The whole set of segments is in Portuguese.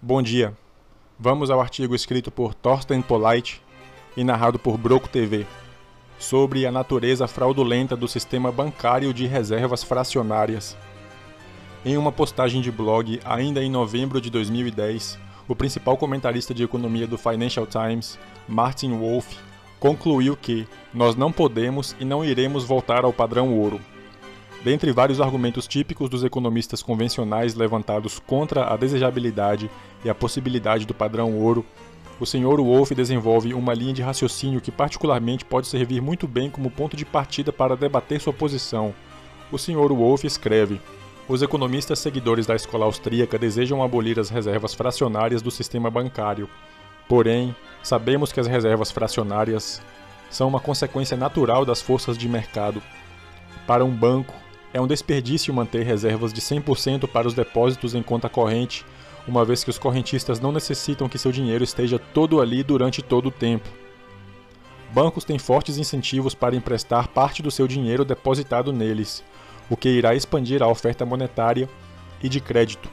Bom dia. Vamos ao artigo escrito por Thorsten Polite e narrado por Broco TV sobre a natureza fraudulenta do sistema bancário de reservas fracionárias. Em uma postagem de blog ainda em novembro de 2010, o principal comentarista de economia do Financial Times, Martin Wolf, concluiu que nós não podemos e não iremos voltar ao padrão ouro. Dentre vários argumentos típicos dos economistas convencionais levantados contra a desejabilidade e a possibilidade do padrão ouro, o Sr. Wolff desenvolve uma linha de raciocínio que particularmente pode servir muito bem como ponto de partida para debater sua posição. O Sr. Wolff escreve: Os economistas seguidores da escola austríaca desejam abolir as reservas fracionárias do sistema bancário. Porém, sabemos que as reservas fracionárias são uma consequência natural das forças de mercado. Para um banco, é um desperdício manter reservas de 100% para os depósitos em conta corrente, uma vez que os correntistas não necessitam que seu dinheiro esteja todo ali durante todo o tempo. Bancos têm fortes incentivos para emprestar parte do seu dinheiro depositado neles, o que irá expandir a oferta monetária e de crédito.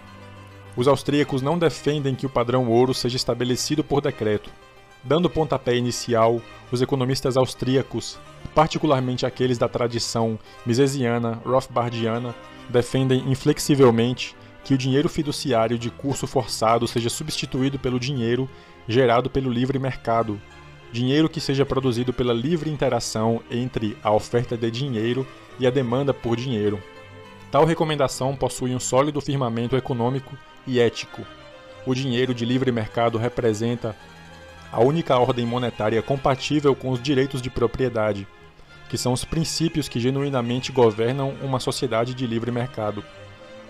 Os austríacos não defendem que o padrão ouro seja estabelecido por decreto. Dando pontapé inicial, os economistas austríacos particularmente aqueles da tradição misesiana, rothbardiana, defendem inflexivelmente que o dinheiro fiduciário de curso forçado seja substituído pelo dinheiro gerado pelo livre mercado, dinheiro que seja produzido pela livre interação entre a oferta de dinheiro e a demanda por dinheiro. Tal recomendação possui um sólido firmamento econômico e ético. O dinheiro de livre mercado representa a única ordem monetária compatível com os direitos de propriedade, que são os princípios que genuinamente governam uma sociedade de livre mercado.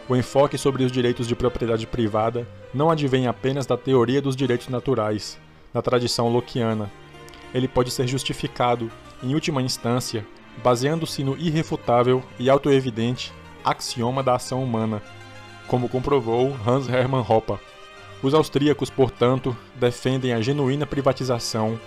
O enfoque sobre os direitos de propriedade privada não advém apenas da teoria dos direitos naturais, da tradição lockeana. Ele pode ser justificado, em última instância, baseando-se no irrefutável e autoevidente axioma da ação humana, como comprovou Hans Hermann Hoppe. Os austríacos, portanto, defendem a genuína privatização,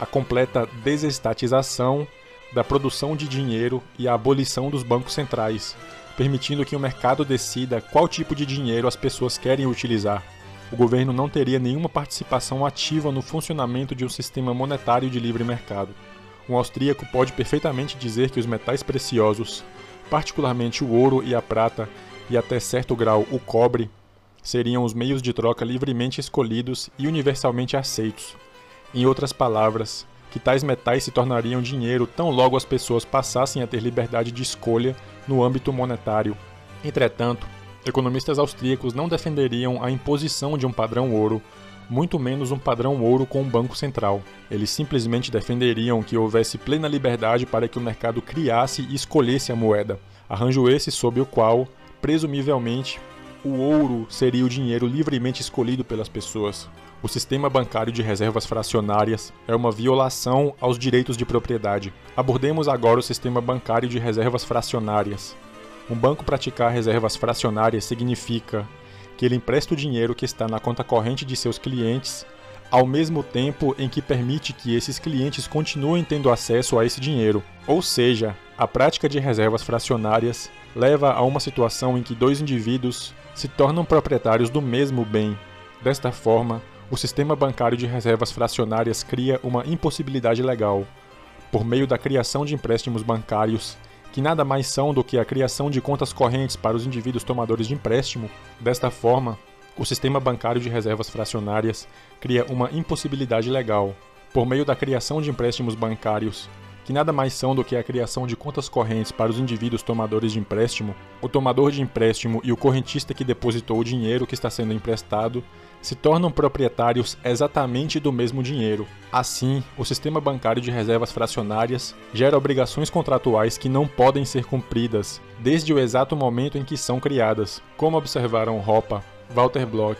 a completa desestatização da produção de dinheiro e a abolição dos bancos centrais, permitindo que o mercado decida qual tipo de dinheiro as pessoas querem utilizar. O governo não teria nenhuma participação ativa no funcionamento de um sistema monetário de livre mercado. Um austríaco pode perfeitamente dizer que os metais preciosos, particularmente o ouro e a prata, e até certo grau o cobre, seriam os meios de troca livremente escolhidos e universalmente aceitos. Em outras palavras, que tais metais se tornariam dinheiro tão logo as pessoas passassem a ter liberdade de escolha no âmbito monetário. Entretanto, economistas austríacos não defenderiam a imposição de um padrão ouro, muito menos um padrão ouro com um banco central. Eles simplesmente defenderiam que houvesse plena liberdade para que o mercado criasse e escolhesse a moeda, arranjo esse sob o qual, presumivelmente, o ouro seria o dinheiro livremente escolhido pelas pessoas. O sistema bancário de reservas fracionárias é uma violação aos direitos de propriedade. Abordemos agora o sistema bancário de reservas fracionárias. Um banco praticar reservas fracionárias significa que ele empresta o dinheiro que está na conta corrente de seus clientes, ao mesmo tempo em que permite que esses clientes continuem tendo acesso a esse dinheiro. Ou seja, a prática de reservas fracionárias leva a uma situação em que dois indivíduos se tornam proprietários do mesmo bem. Desta forma, o sistema bancário de reservas fracionárias cria uma impossibilidade legal, por meio da criação de empréstimos bancários, que nada mais são do que a criação de contas correntes para os indivíduos tomadores de empréstimo. Desta forma, o sistema bancário de reservas fracionárias cria uma impossibilidade legal, por meio da criação de empréstimos bancários, que nada mais são do que a criação de contas correntes para os indivíduos tomadores de empréstimo, o tomador de empréstimo e o correntista que depositou o dinheiro que está sendo emprestado se tornam proprietários exatamente do mesmo dinheiro. Assim, o sistema bancário de reservas fracionárias gera obrigações contratuais que não podem ser cumpridas desde o exato momento em que são criadas, como observaram Hoppe, Walter Block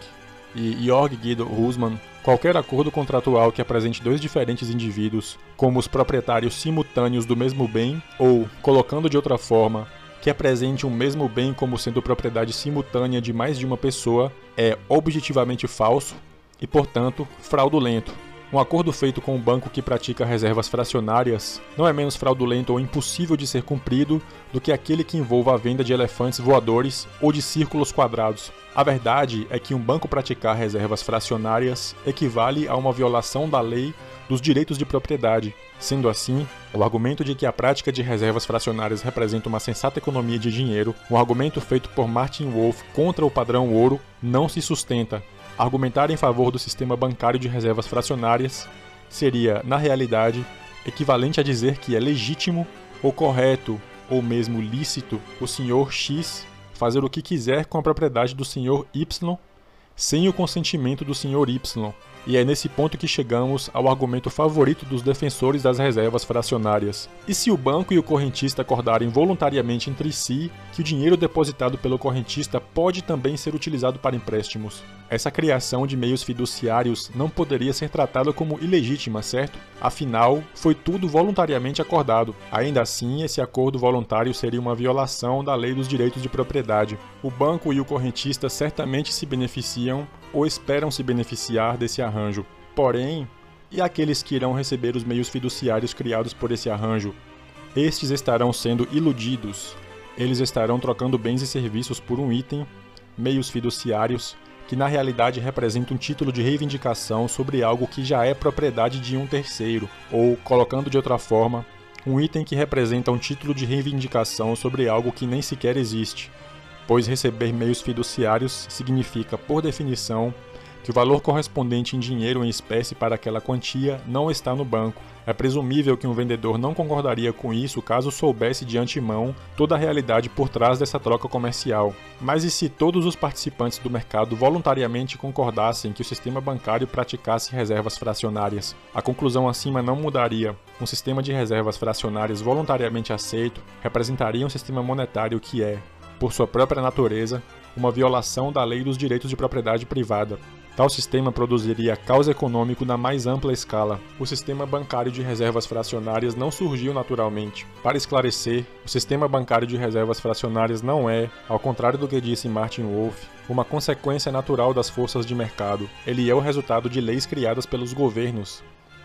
e Jorg Guido Husmann Qualquer acordo contratual que apresente dois diferentes indivíduos como os proprietários simultâneos do mesmo bem, ou, colocando de outra forma, que apresente um mesmo bem como sendo propriedade simultânea de mais de uma pessoa, é objetivamente falso e, portanto, fraudulento. Um acordo feito com um banco que pratica reservas fracionárias não é menos fraudulento ou impossível de ser cumprido do que aquele que envolva a venda de elefantes voadores ou de círculos quadrados. A verdade é que um banco praticar reservas fracionárias equivale a uma violação da lei dos direitos de propriedade. Sendo assim, o argumento de que a prática de reservas fracionárias representa uma sensata economia de dinheiro, um argumento feito por Martin Wolf contra o padrão ouro, não se sustenta, Argumentar em favor do sistema bancário de reservas fracionárias seria, na realidade, equivalente a dizer que é legítimo ou correto ou mesmo lícito o senhor X fazer o que quiser com a propriedade do senhor Y sem o consentimento do senhor Y. E é nesse ponto que chegamos ao argumento favorito dos defensores das reservas fracionárias. E se o banco e o correntista acordarem voluntariamente entre si que o dinheiro depositado pelo correntista pode também ser utilizado para empréstimos? Essa criação de meios fiduciários não poderia ser tratada como ilegítima, certo? Afinal, foi tudo voluntariamente acordado. Ainda assim, esse acordo voluntário seria uma violação da lei dos direitos de propriedade. O banco e o correntista certamente se beneficiam ou esperam se beneficiar desse arranjo. Porém, e aqueles que irão receber os meios fiduciários criados por esse arranjo? Estes estarão sendo iludidos. Eles estarão trocando bens e serviços por um item, meios fiduciários, que na realidade representa um título de reivindicação sobre algo que já é propriedade de um terceiro, ou, colocando de outra forma, um item que representa um título de reivindicação sobre algo que nem sequer existe, pois receber meios fiduciários significa, por definição, que o valor correspondente em dinheiro em espécie para aquela quantia não está no banco. É presumível que um vendedor não concordaria com isso caso soubesse de antemão toda a realidade por trás dessa troca comercial. Mas e se todos os participantes do mercado voluntariamente concordassem que o sistema bancário praticasse reservas fracionárias? A conclusão acima não mudaria. Um sistema de reservas fracionárias voluntariamente aceito representaria um sistema monetário que é, por sua própria natureza, uma violação da lei dos direitos de propriedade privada. Tal sistema produziria caos econômico na mais ampla escala. O sistema bancário de reservas fracionárias não surgiu naturalmente. Para esclarecer, o sistema bancário de reservas fracionárias não é, ao contrário do que disse Martin Wolf, uma consequência natural das forças de mercado. Ele é o resultado de leis criadas pelos governos,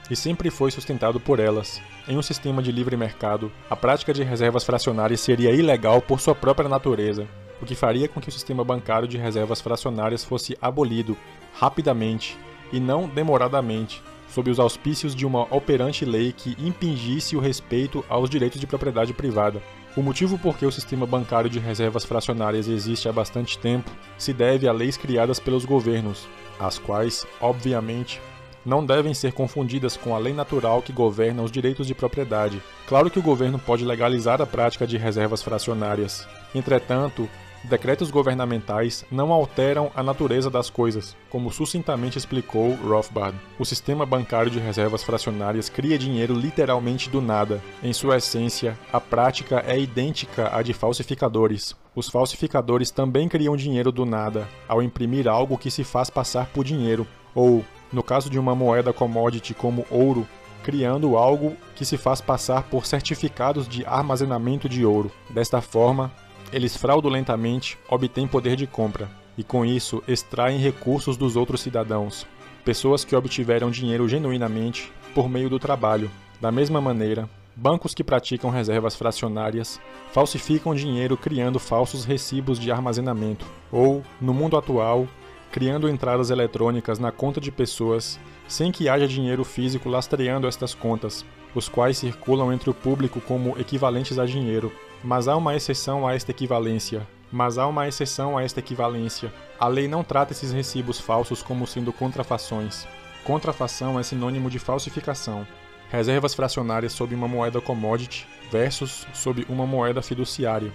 e sempre foi sustentado por elas. Em um sistema de livre mercado, a prática de reservas fracionárias seria ilegal por sua própria natureza, o que faria com que o sistema bancário de reservas fracionárias fosse abolido rapidamente e não demoradamente, sob os auspícios de uma operante lei que impingisse o respeito aos direitos de propriedade privada. O motivo por que o sistema bancário de reservas fracionárias existe há bastante tempo se deve a leis criadas pelos governos, as quais, obviamente, não devem ser confundidas com a lei natural que governa os direitos de propriedade. Claro que o governo pode legalizar a prática de reservas fracionárias. Entretanto, Decretos governamentais não alteram a natureza das coisas, como sucintamente explicou Rothbard. O sistema bancário de reservas fracionárias cria dinheiro literalmente do nada. Em sua essência, a prática é idêntica à de falsificadores. Os falsificadores também criam dinheiro do nada, ao imprimir algo que se faz passar por dinheiro, ou, no caso de uma moeda commodity como ouro, criando algo que se faz passar por certificados de armazenamento de ouro. Desta forma, eles fraudulentamente obtêm poder de compra e, com isso, extraem recursos dos outros cidadãos, pessoas que obtiveram dinheiro genuinamente por meio do trabalho. Da mesma maneira, bancos que praticam reservas fracionárias falsificam dinheiro criando falsos recibos de armazenamento, ou, no mundo atual, criando entradas eletrônicas na conta de pessoas sem que haja dinheiro físico lastreando estas contas, os quais circulam entre o público como equivalentes a dinheiro, mas há uma exceção a esta equivalência. Mas há uma exceção a esta equivalência. A lei não trata esses recibos falsos como sendo contrafações. Contrafação é sinônimo de falsificação. Reservas fracionárias sob uma moeda commodity versus sob uma moeda fiduciária.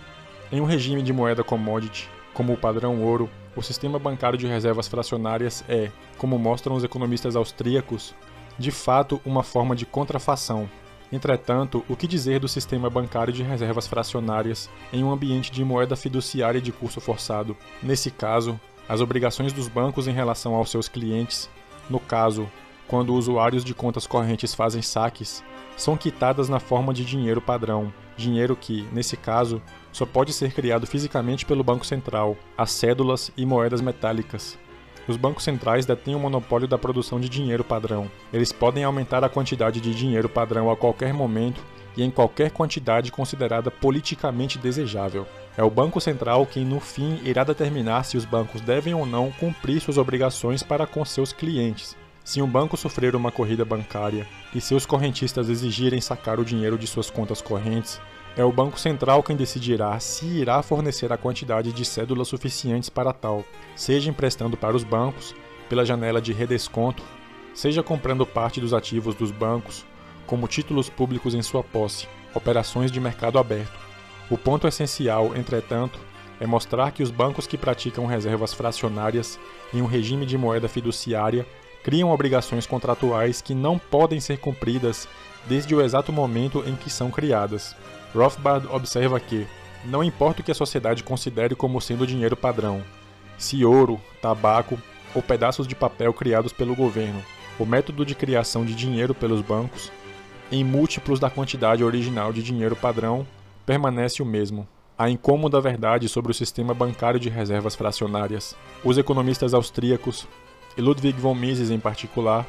Em um regime de moeda commodity, como o padrão ouro, o sistema bancário de reservas fracionárias é, como mostram os economistas austríacos, de fato uma forma de contrafação, Entretanto, o que dizer do sistema bancário de reservas fracionárias em um ambiente de moeda fiduciária de curso forçado? Nesse caso, as obrigações dos bancos em relação aos seus clientes, no caso, quando usuários de contas correntes fazem saques, são quitadas na forma de dinheiro padrão, dinheiro que, nesse caso, só pode ser criado fisicamente pelo Banco Central, as cédulas e moedas metálicas. Os bancos centrais detêm o monopólio da produção de dinheiro padrão. Eles podem aumentar a quantidade de dinheiro padrão a qualquer momento e em qualquer quantidade considerada politicamente desejável. É o Banco Central quem, no fim, irá determinar se os bancos devem ou não cumprir suas obrigações para com seus clientes. Se um banco sofrer uma corrida bancária e seus correntistas exigirem sacar o dinheiro de suas contas correntes, é o Banco Central quem decidirá se irá fornecer a quantidade de cédulas suficientes para tal, seja emprestando para os bancos, pela janela de redesconto, seja comprando parte dos ativos dos bancos, como títulos públicos em sua posse, operações de mercado aberto. O ponto essencial, entretanto, é mostrar que os bancos que praticam reservas fracionárias em um regime de moeda fiduciária criam obrigações contratuais que não podem ser cumpridas desde o exato momento em que são criadas. Rothbard observa que, não importa o que a sociedade considere como sendo dinheiro padrão, se ouro, tabaco ou pedaços de papel criados pelo governo, o método de criação de dinheiro pelos bancos, em múltiplos da quantidade original de dinheiro padrão, permanece o mesmo. A incômoda verdade sobre o sistema bancário de reservas fracionárias. Os economistas austríacos, e Ludwig von Mises em particular,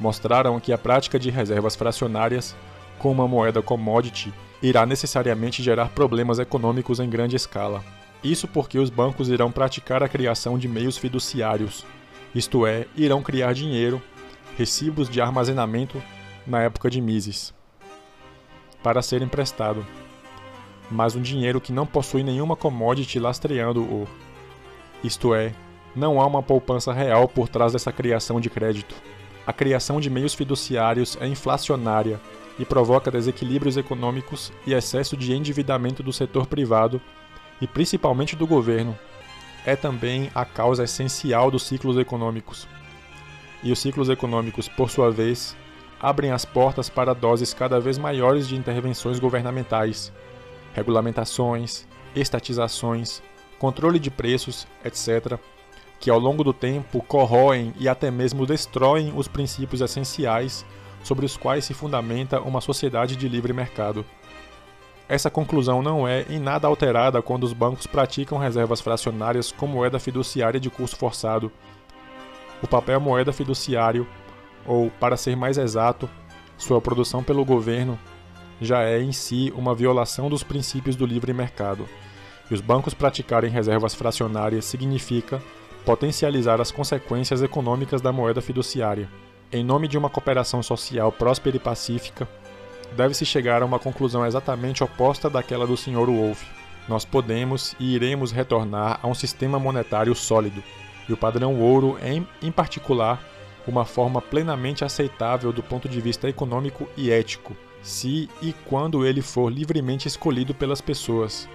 mostraram que a prática de reservas fracionárias, com uma moeda commodity, irá necessariamente gerar problemas econômicos em grande escala. Isso porque os bancos irão praticar a criação de meios fiduciários, isto é, irão criar dinheiro, recibos de armazenamento na época de Mises, para ser emprestado, mas um dinheiro que não possui nenhuma commodity lastreando-o. Isto é, não há uma poupança real por trás dessa criação de crédito. A criação de meios fiduciários é inflacionária e provoca desequilíbrios econômicos e excesso de endividamento do setor privado e principalmente do governo. É também a causa essencial dos ciclos econômicos. E os ciclos econômicos, por sua vez, abrem as portas para doses cada vez maiores de intervenções governamentais, regulamentações, estatizações, controle de preços, etc., que ao longo do tempo corroem e até mesmo destroem os princípios essenciais sobre os quais se fundamenta uma sociedade de livre mercado. Essa conclusão não é em nada alterada quando os bancos praticam reservas fracionárias com moeda fiduciária de curso forçado. O papel moeda fiduciário, ou, para ser mais exato, sua produção pelo governo, já é em si uma violação dos princípios do livre mercado. E os bancos praticarem reservas fracionárias significa potencializar as consequências econômicas da moeda fiduciária. Em nome de uma cooperação social próspera e pacífica, deve-se chegar a uma conclusão exatamente oposta daquela do Sr. Wolff. Nós podemos e iremos retornar a um sistema monetário sólido, e o padrão ouro é, em particular, uma forma plenamente aceitável do ponto de vista econômico e ético, se e quando ele for livremente escolhido pelas pessoas.